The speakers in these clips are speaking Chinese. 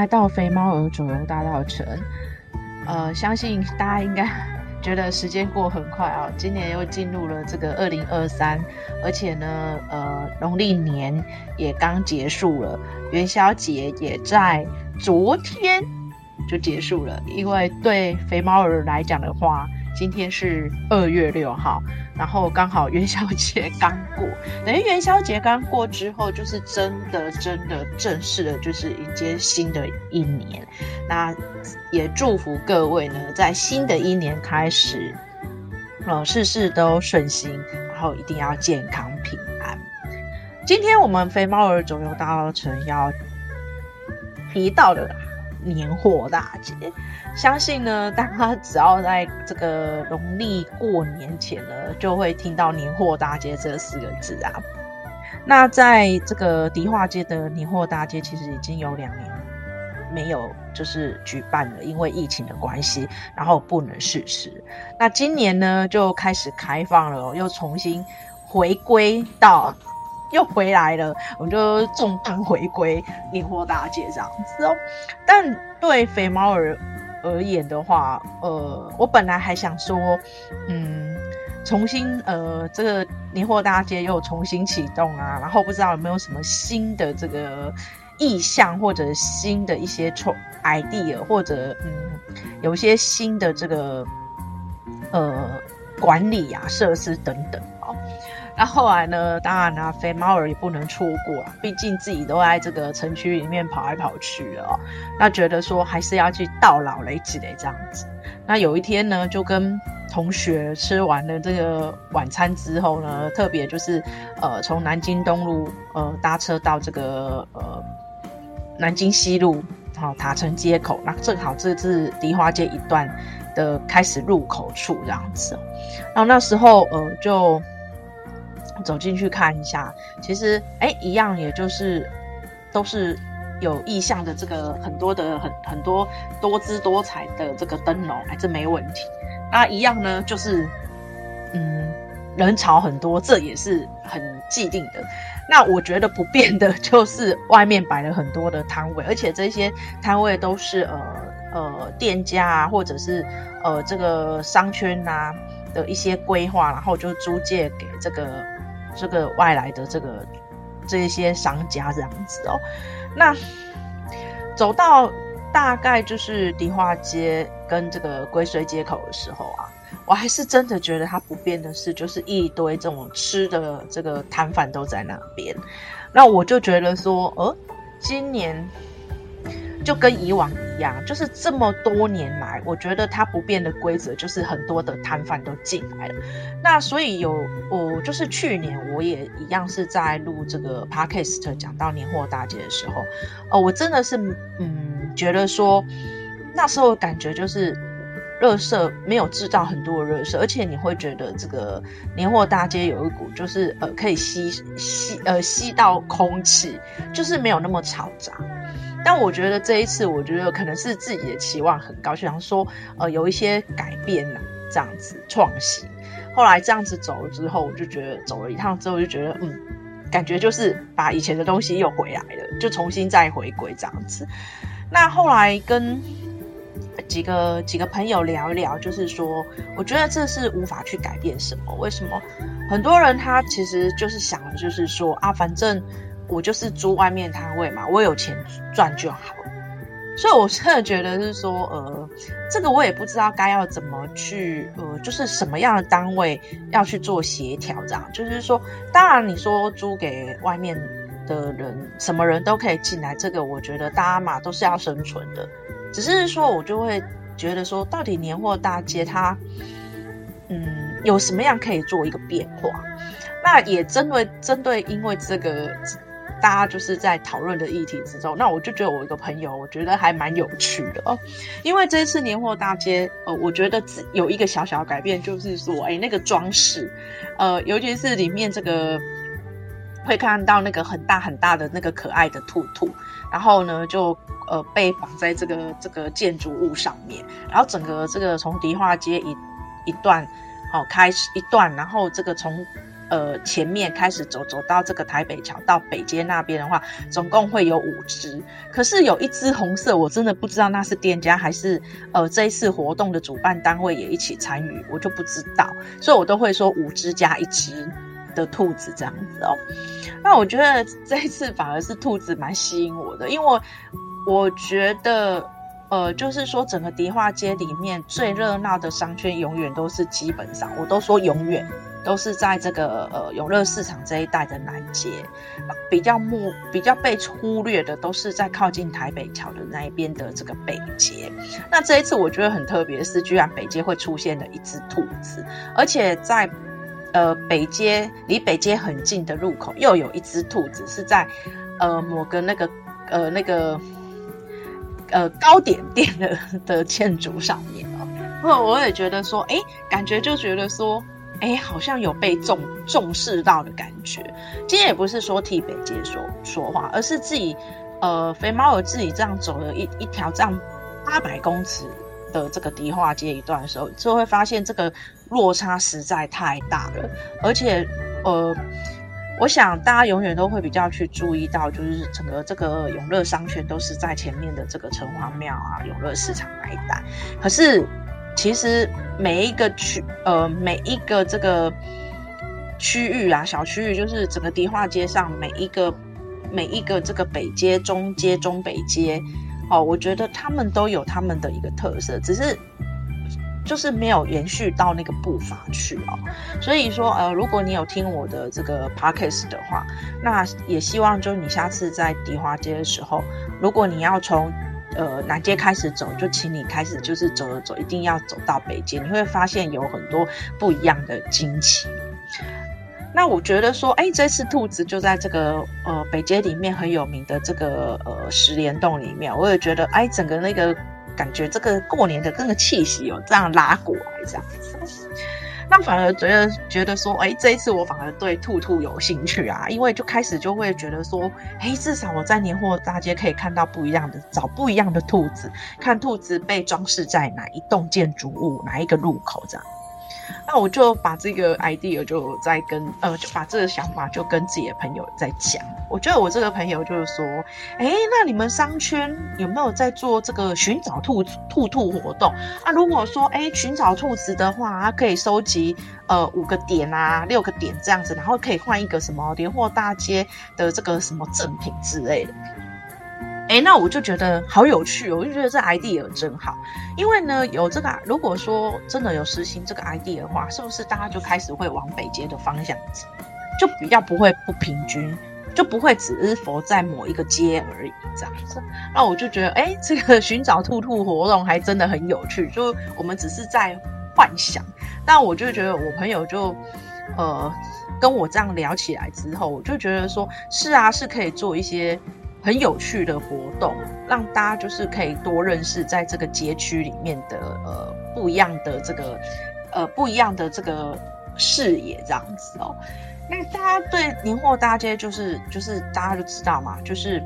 来到肥猫儿左右大道城。呃，相信大家应该觉得时间过很快啊，今年又进入了这个二零二三，而且呢，呃，农历年也刚结束了，元宵节也在昨天就结束了。因为对肥猫儿来讲的话，今天是二月六号，然后刚好元宵节刚过，等于元宵节刚过之后，就是真的真的正式的，就是迎接新的一年。那也祝福各位呢，在新的一年开始，呃，事事都顺心，然后一定要健康平安。今天我们肥猫儿总有大稻埕要提到的。年货大街，相信呢，大家只要在这个农历过年前呢，就会听到年货大街这四个字啊。那在这个迪化街的年货大街，其实已经有两年没有就是举办了，因为疫情的关系，然后不能试吃。那今年呢，就开始开放了，又重新回归到。又回来了，我们就重磅回归年货大街这样子哦。但对肥猫而而言的话，呃，我本来还想说，嗯，重新呃，这个年货大街又重新启动啊，然后不知道有没有什么新的这个意向，或者新的一些创 idea，或者嗯，有一些新的这个呃管理啊、设施等等哦。那后来呢？当然啦，肥猫儿也不能错过啊，毕竟自己都在这个城区里面跑来跑去了哦。那觉得说还是要去到老雷子的这样子。那有一天呢，就跟同学吃完了这个晚餐之后呢，特别就是呃从南京东路呃搭车到这个呃南京西路，好塔城街口，那正好这是迪化街一段的开始入口处这样子。然后那时候呃就。走进去看一下，其实哎，一样，也就是都是有意向的这个很多的很很多多姿多彩的这个灯笼，哎，这没问题。那一样呢，就是嗯，人潮很多，这也是很既定的。那我觉得不变的 就是外面摆了很多的摊位，而且这些摊位都是呃呃店家啊，或者是呃这个商圈啊的一些规划，然后就租借给这个。这个外来的这个这些商家这样子哦，那走到大概就是迪化街跟这个归绥街口的时候啊，我还是真的觉得它不变的是，就是一堆这种吃的这个摊贩都在那边，那我就觉得说，呃，今年。就跟以往就是这么多年来，我觉得它不变的规则就是很多的摊贩都进来了。那所以有我就是去年我也一样是在录这个 podcast 讲到年货大街的时候，哦，我真的是嗯觉得说那时候感觉就是热色没有制造很多的垃圾，而且你会觉得这个年货大街有一股就是呃可以吸吸呃吸到空气，就是没有那么嘈杂。但我觉得这一次，我觉得可能是自己的期望很高，就想说，呃，有一些改变呐、这样子创新。后来这样子走了之后，我就觉得走了一趟之后，就觉得，嗯，感觉就是把以前的东西又回来了，就重新再回归这样子。那后来跟几个几个朋友聊一聊，就是说，我觉得这是无法去改变什么。为什么？很多人他其实就是想的，就是说啊，反正。我就是租外面摊位嘛，我有钱赚就好。所以我真的觉得是说，呃，这个我也不知道该要怎么去，呃，就是什么样的单位要去做协调，这样就是说，当然你说租给外面的人，什么人都可以进来，这个我觉得大家嘛都是要生存的。只是说我就会觉得说，到底年货大街它，嗯，有什么样可以做一个变化？那也针对针对，因为这个。大家就是在讨论的议题之中，那我就觉得我一个朋友，我觉得还蛮有趣的哦。因为这一次年货大街，呃，我觉得有一个小小的改变，就是说，哎，那个装饰，呃，尤其是里面这个会看到那个很大很大的那个可爱的兔兔，然后呢，就呃被绑在这个这个建筑物上面，然后整个这个从迪化街一一段，好、哦、开始一段，然后这个从呃前面开始走，走到这个台北桥到北街那边的话，总共会有五只。可是有一只红色，我真的不知道那是店家还是呃这一次活动的主办单位也一起参与，我就不知道，所以我都会说五只加一只的兔子这样子哦。那我觉得 这一次反而是兔子蛮吸引我的，因为，我觉得。呃，就是说，整个迪化街里面最热闹的商圈，永远都是基本上，我都说永远都是在这个呃永乐市场这一带的南街，比较目比较被忽略的，都是在靠近台北桥的那一边的这个北街。那这一次我觉得很特别的是，居然北街会出现了一只兔子，而且在呃北街离北街很近的路口，又有一只兔子是在呃某个那个呃那个。呃，糕点店的的建筑上面哦，我 我也觉得说，哎，感觉就觉得说，哎，好像有被重重视到的感觉。今天也不是说替北街说说话，而是自己，呃，肥猫有自己这样走了一一条这样八百公尺的这个迪化街一段的时候，就会发现这个落差实在太大了，而且，呃。我想大家永远都会比较去注意到，就是整个这个永乐商圈都是在前面的这个城隍庙啊、永乐市场那一带。可是其实每一个区，呃，每一个这个区域啊、小区域，就是整个迪化街上每一个每一个这个北街、中街、中北街，哦，我觉得他们都有他们的一个特色，只是。就是没有延续到那个步伐去哦，所以说呃，如果你有听我的这个 podcast 的话，那也希望就你下次在迪化街的时候，如果你要从呃南街开始走，就请你开始就是走着走，一定要走到北街，你会发现有很多不一样的惊奇。那我觉得说，哎，这次兔子就在这个呃北街里面很有名的这个呃十连洞里面，我也觉得哎，整个那个。感觉这个过年的那个气息有这样拉过来，这样子，那反而觉得觉得说，哎，这一次我反而对兔兔有兴趣啊，因为就开始就会觉得说，哎，至少我在年货大街可以看到不一样的，找不一样的兔子，看兔子被装饰在哪一栋建筑物，哪一个路口这样。那我就把这个 idea 就在跟呃，就把这个想法就跟自己的朋友在讲。我觉得我这个朋友就是说，哎，那你们商圈有没有在做这个寻找兔兔兔活动？啊，如果说哎寻找兔子的话，可以收集呃五个点啊六个点这样子，然后可以换一个什么年货大街的这个什么赠品之类的。哎，那我就觉得好有趣哦，我就觉得这 idea 真好，因为呢，有这个，如果说真的有实行这个 idea 的话，是不是大家就开始会往北街的方向走，就比较不会不平均，就不会只是佛在某一个街而已这样子。那我就觉得，哎，这个寻找兔兔活动还真的很有趣，就我们只是在幻想，但我就觉得我朋友就，呃，跟我这样聊起来之后，我就觉得说，是啊，是可以做一些。很有趣的活动，让大家就是可以多认识在这个街区里面的呃不一样的这个呃不一样的这个视野这样子哦。那大家对年货大街就是就是大家都知道嘛，就是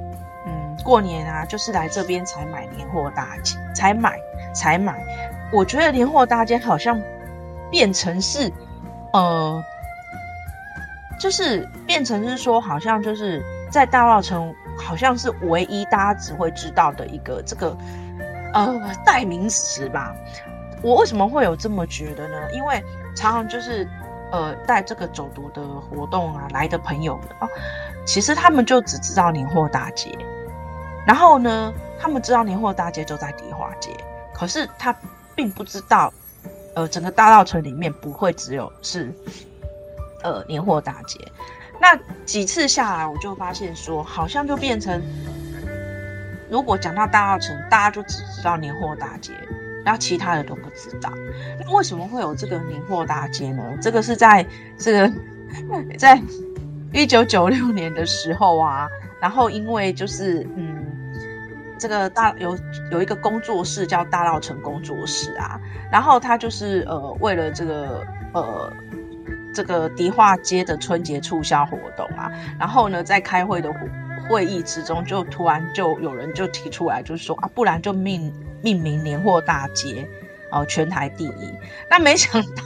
嗯过年啊就是来这边才买年货大街，才买才买。我觉得年货大街好像变成是呃就是变成是说好像就是在大稻埕。好像是唯一大家只会知道的一个这个呃代名词吧。我为什么会有这么觉得呢？因为常常就是呃带这个走读的活动啊来的朋友们啊，其实他们就只知道年货大街，然后呢，他们知道年货大街就在迪化街，可是他并不知道呃整个大稻埕里面不会只有是呃年货大街。那几次下来，我就发现说，好像就变成，如果讲到大稻埕，大家就只知道年货大街，然后其他的都不知道。那为什么会有这个年货大街呢？这个是在这个 在一九九六年的时候啊，然后因为就是嗯，这个大有有一个工作室叫大稻城工作室啊，然后他就是呃为了这个呃。这个迪化街的春节促销活动啊，然后呢，在开会的会议之中，就突然就有人就提出来，就是说啊，不然就命命名年货大街，哦，全台第一。那没想到，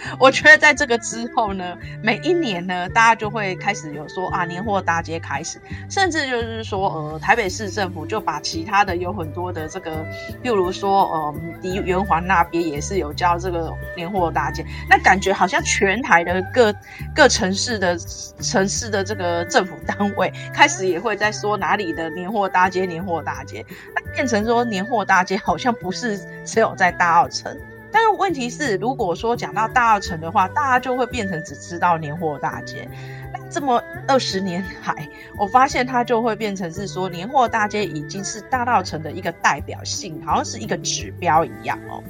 我觉得在这个之后呢，每一年呢，大家就会开始有说啊，年货大街开始，甚至就是说，呃，台北市政府就把其他的有很多的这个，例如说，呃，离圆环那边也是有叫这个年货大街，那感觉好像全台的各各城市的城市的这个政府单位开始也会在说哪里的年货大街，年货大街，那变成说年货大街好像不是只有在大澳城。但是问题是，如果说讲到大稻城的话，大家就会变成只知道年货大街。那这么二十年来，我发现它就会变成是说，年货大街已经是大稻城的一个代表性，好像是一个指标一样哦。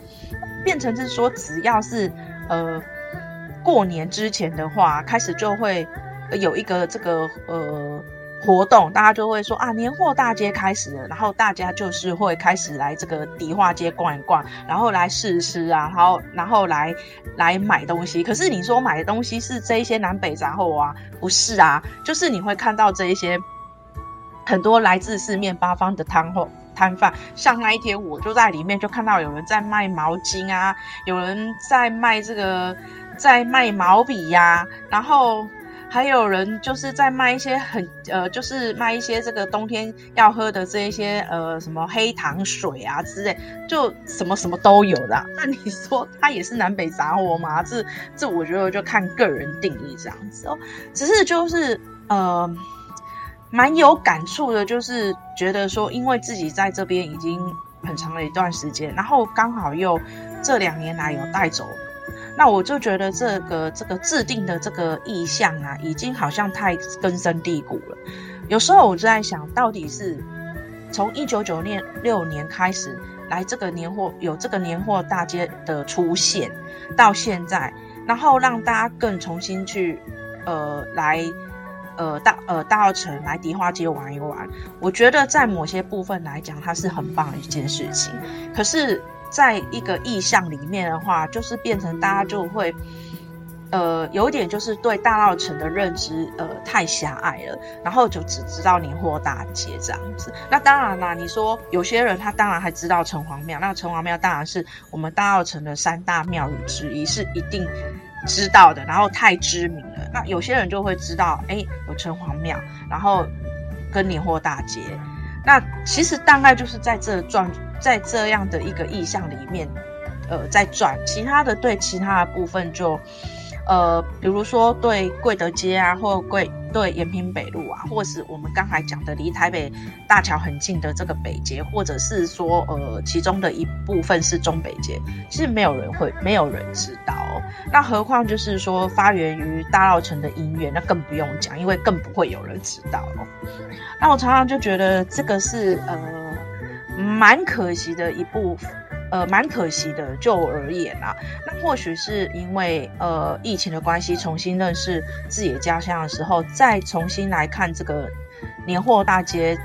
变成是说，只要是呃过年之前的话，开始就会有一个这个呃。活动，大家就会说啊，年货大街开始了，然后大家就是会开始来这个迪化街逛一逛，然后来试吃啊，然后然后来来买东西。可是你说买的东西是这一些南北杂货啊？不是啊，就是你会看到这一些很多来自四面八方的摊货摊贩。像那一天我就在里面就看到有人在卖毛巾啊，有人在卖这个在卖毛笔呀、啊，然后。还有人就是在卖一些很呃，就是卖一些这个冬天要喝的这一些呃什么黑糖水啊之类，就什么什么都有的。那你说它也是南北杂货吗？这这我觉得就看个人定义这样子哦。只是就是呃，蛮有感触的，就是觉得说，因为自己在这边已经很长的一段时间，然后刚好又这两年来有带走。那我就觉得这个这个制定的这个意向啊，已经好像太根深蒂固了。有时候我就在想，到底是从一九九六年开始来这个年货有这个年货大街的出现到现在，然后让大家更重新去呃来呃大呃大澳城来迪化街玩一玩。我觉得在某些部分来讲，它是很棒的一件事情。可是。在一个意象里面的话，就是变成大家就会，呃，有一点就是对大稻城的认知，呃，太狭隘了，然后就只知道年货大街这样子。那当然啦，你说有些人他当然还知道城隍庙，那城隍庙当然是我们大稻城的三大庙宇之一，是一定知道的，然后太知名了。那有些人就会知道，哎，有城隍庙，然后跟年货大街。那其实大概就是在这转。在这样的一个意象里面，呃，在转其他的对其他的部分就，呃，比如说对贵德街啊，或贵对延平北路啊，或是我们刚才讲的离台北大桥很近的这个北街，或者是说呃其中的一部分是中北街，其实没有人会，没有人知道。那何况就是说发源于大稻埕的音乐，那更不用讲，因为更不会有人知道。那我常常就觉得这个是呃。蛮可惜的一部分，呃，蛮可惜的。就我而言啊，那或许是因为呃疫情的关系，重新认识自己的家乡的时候，再重新来看这个年货大街，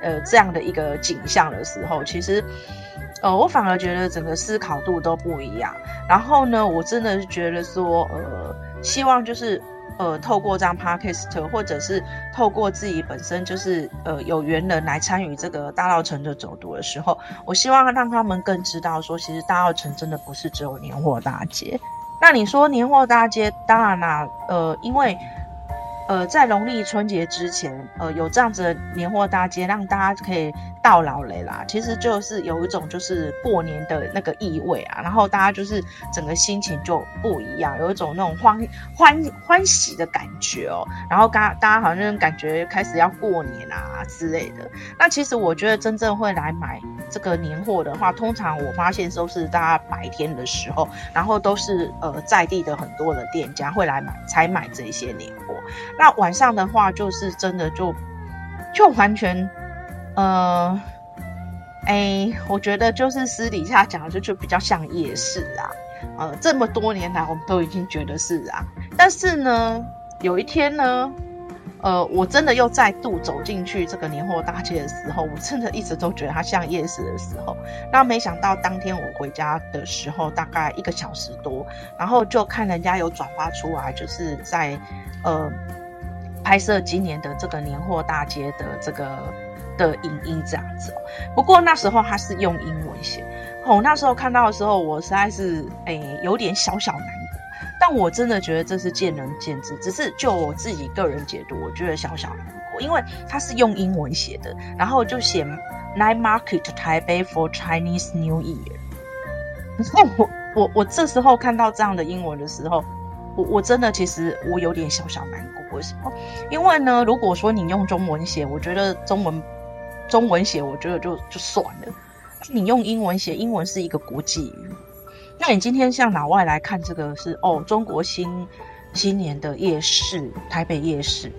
呃，这样的一个景象的时候，其实，呃，我反而觉得整个思考度都不一样。然后呢，我真的是觉得说，呃，希望就是。呃，透过这样 podcast，或者是透过自己本身就是呃有缘人来参与这个大稻埕的走读的时候，我希望让他们更知道说，其实大稻埕真的不是只有年货大街。那你说年货大街，当然啦，呃，因为。呃，在农历春节之前，呃，有这样子的年货大街，让大家可以到老雷啦。其实就是有一种就是过年的那个意味啊，然后大家就是整个心情就不一样，有一种那种欢欢欢喜的感觉哦。然后刚大家好像感觉开始要过年啊之类的。那其实我觉得真正会来买这个年货的话，通常我发现都是大家白天的时候，然后都是呃在地的很多的店家会来买，才买这些年货。那晚上的话，就是真的就就完全，呃，哎、我觉得就是私底下讲的就就比较像夜市啊，呃，这么多年来我们都已经觉得是啊，但是呢，有一天呢，呃，我真的又再度走进去这个年货大街的时候，我真的一直都觉得它像夜市的时候，那没想到当天我回家的时候，大概一个小时多，然后就看人家有转发出来，就是在呃。拍摄今年的这个年货大街的这个的影音这样子，不过那时候他是用英文写，哦，那时候看到的时候，我实在是诶、有点小小难过。但我真的觉得这是见仁见智，只是就我自己个人解读，我觉得小小难过，因为他是用英文写的，然后就写 Night Market type for Chinese New Year。可是我我我这时候看到这样的英文的时候，我我真的其实我有点小小难过。为什么？因为呢，如果说你用中文写，我觉得中文中文写，我觉得就就算了。你用英文写，英文是一个国际语。那你今天像老外来看这个是哦，中国新新年的夜市，台北夜市。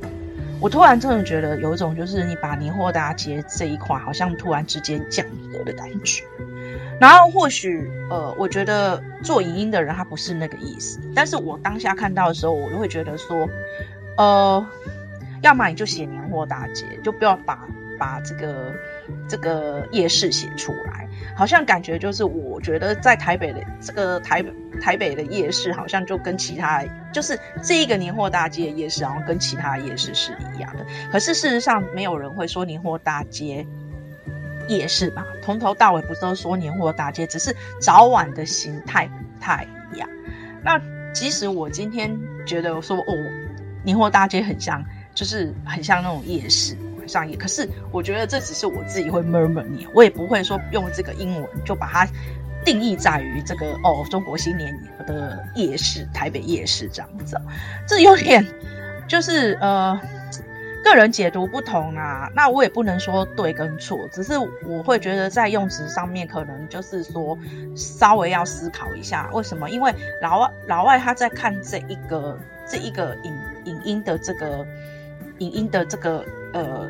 我突然真的觉得有一种就是你把年货大街这一块好像突然之间降格的感觉。然后或许呃，我觉得做影音的人他不是那个意思，但是我当下看到的时候，我就会觉得说，呃，要么你就写年货大街，就不要把把这个这个夜市写出来。好像感觉就是，我觉得在台北的这个台台北的夜市，好像就跟其他就是这一个年货大街的夜市，然后跟其他夜市是一样的。可是事实上，没有人会说年货大街夜市吧？从头到尾不都说年货大街，只是早晚的形态不太一样。那即使我今天觉得说哦，年货大街很像，就是很像那种夜市。上也，可是我觉得这只是我自己会 murmur 你，我也不会说用这个英文就把它定义在于这个哦，中国新年的夜市，台北夜市这样子，这有点就是呃个人解读不同啊，那我也不能说对跟错，只是我会觉得在用词上面可能就是说稍微要思考一下，为什么？因为老外老外他在看这一个这一个影影音的这个影音的这个。呃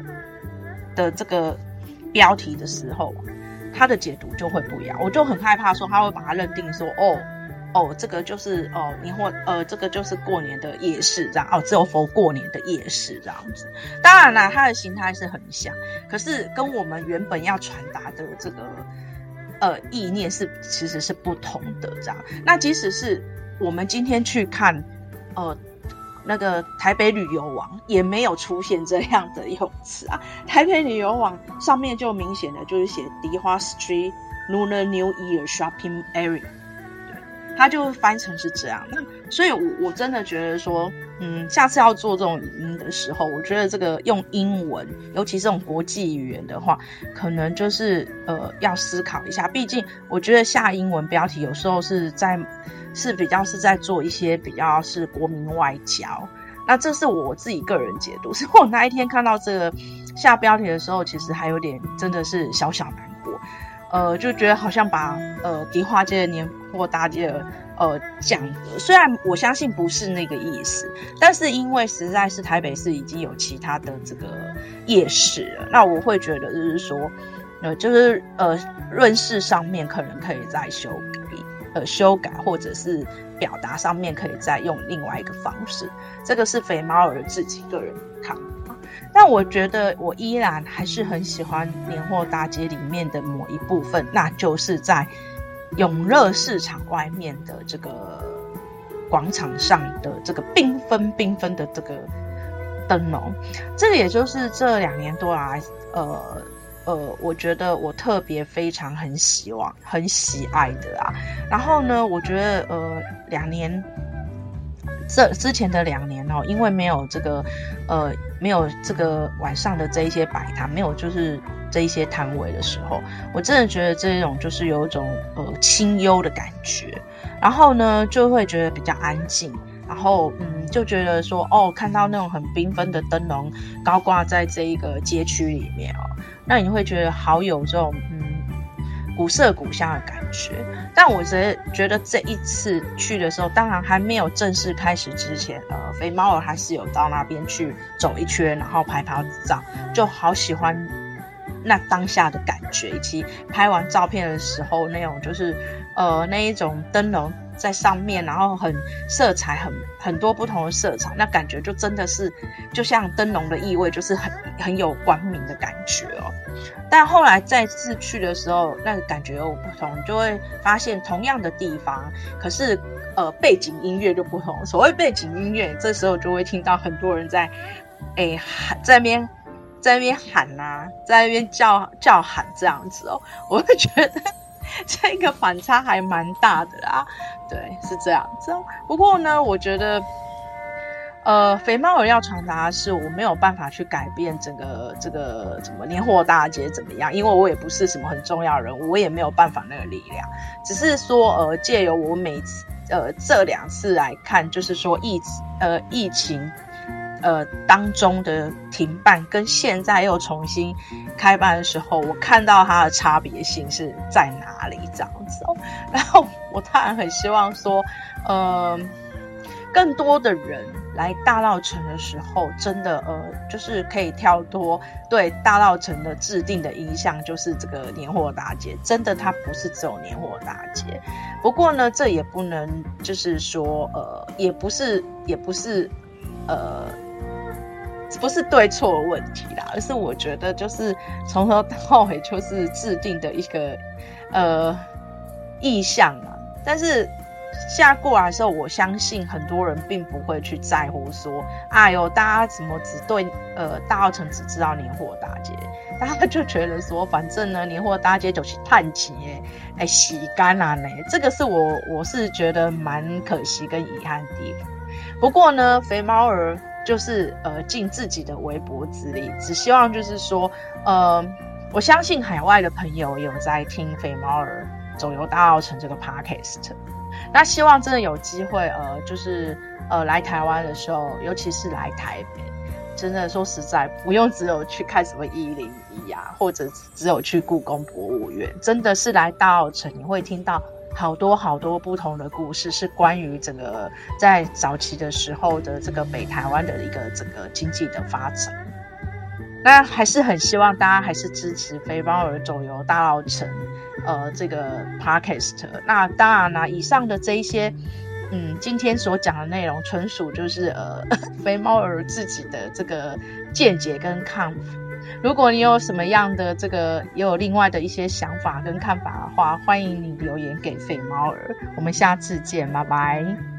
的这个标题的时候，他的解读就会不一样。我就很害怕说他会把它认定说，哦哦，这个就是哦你或，呃，这个就是过年的夜市这样哦，只有 for 过年的夜市这样子。当然啦，他的形态是很像，可是跟我们原本要传达的这个呃意念是其实是不同的这样。那即使是我们今天去看，呃。那个台北旅游网也没有出现这样的用词啊，台北旅游网上面就明显的就是写迪花 Street Lunar New Year Shopping Area，对，它就翻成是这样。那所以，我我真的觉得说，嗯，下次要做这种语音的时候，我觉得这个用英文，尤其这种国际语言的话，可能就是呃要思考一下。毕竟，我觉得下英文标题有时候是在。是比较是在做一些比较是国民外交，那这是我自己个人解读。是我那一天看到这个下标题的时候，其实还有点真的是小小难过，呃，就觉得好像把呃迪化街的年货大街的呃降格，虽然我相信不是那个意思，但是因为实在是台北市已经有其他的这个夜市了，那我会觉得就是说，呃，就是呃润饰上面可能可以再修改。呃，修改或者是表达上面可以再用另外一个方式，这个是肥猫儿自己个人看法。但我觉得我依然还是很喜欢年货大街里面的某一部分，那就是在永乐市场外面的这个广场上的这个缤纷缤纷的这个灯笼，这个也就是这两年多来，呃。呃，我觉得我特别非常很希望、很喜爱的啊。然后呢，我觉得呃，两年这之前的两年哦，因为没有这个呃，没有这个晚上的这一些摆摊，没有就是这一些摊位的时候，我真的觉得这种就是有一种呃清幽的感觉。然后呢，就会觉得比较安静。然后嗯，就觉得说哦，看到那种很缤纷的灯笼高挂在这一个街区里面哦。那你会觉得好有这种嗯古色古香的感觉，但我觉得觉得这一次去的时候，当然还没有正式开始之前，呃，肥猫儿还是有到那边去走一圈，然后拍拍照，就好喜欢那当下的感觉，以及拍完照片的时候那种就是呃那一种灯笼。在上面，然后很色彩很很多不同的色彩，那感觉就真的是就像灯笼的意味，就是很很有光明的感觉哦。但后来再次去的时候，那个感觉又不同，就会发现同样的地方，可是呃背景音乐就不同。所谓背景音乐，这时候就会听到很多人在诶喊，在那边在那边喊呐、在那边叫叫喊这样子哦，我会觉得。这个反差还蛮大的啦。对，是这样子。不过呢，我觉得。呃，肥猫儿要传达的是，我没有办法去改变整个这个什么年货大街怎么样，因为我也不是什么很重要人物，我也没有办法那个力量。只是说，呃，借由我每次呃这两次来看，就是说疫呃疫情呃当中的停办跟现在又重新开办的时候，我看到它的差别性是在哪里这样子哦。然后我当然很希望说，呃，更多的人。来大稻城的时候，真的呃，就是可以跳脱对大稻城的制定的印象，就是这个年货大街，真的它不是只有年货大街。不过呢，这也不能就是说呃，也不是也不是呃，不是对错问题啦，而是我觉得就是从头到尾就是制定的一个呃意向啊，但是。下过来的时候，我相信很多人并不会去在乎说，哎呦，大家怎么只对呃大稻埕只知道年货大街，大家就觉得说，反正呢年货大街就去探亲哎洗干啊呢，这个是我我是觉得蛮可惜跟遗憾的地方。不过呢，肥猫儿就是呃尽自己的微薄之力，只希望就是说，呃，我相信海外的朋友有在听肥猫儿走游大澳城这个 podcast。那希望真的有机会，呃，就是呃来台湾的时候，尤其是来台北，真的说实在，不用只有去看什么一零一啊，或者只有去故宫博物院，真的是来大澳城，你会听到好多好多不同的故事，是关于整个在早期的时候的这个北台湾的一个整个经济的发展。那还是很希望大家还是支持肥猫儿走游大稻城，呃，这个 podcast。那当然啦，以上的这一些，嗯，今天所讲的内容，纯属就是呃，肥猫儿自己的这个见解跟看法。如果你有什么样的这个，也有另外的一些想法跟看法的话，欢迎你留言给肥猫儿。我们下次见，拜拜。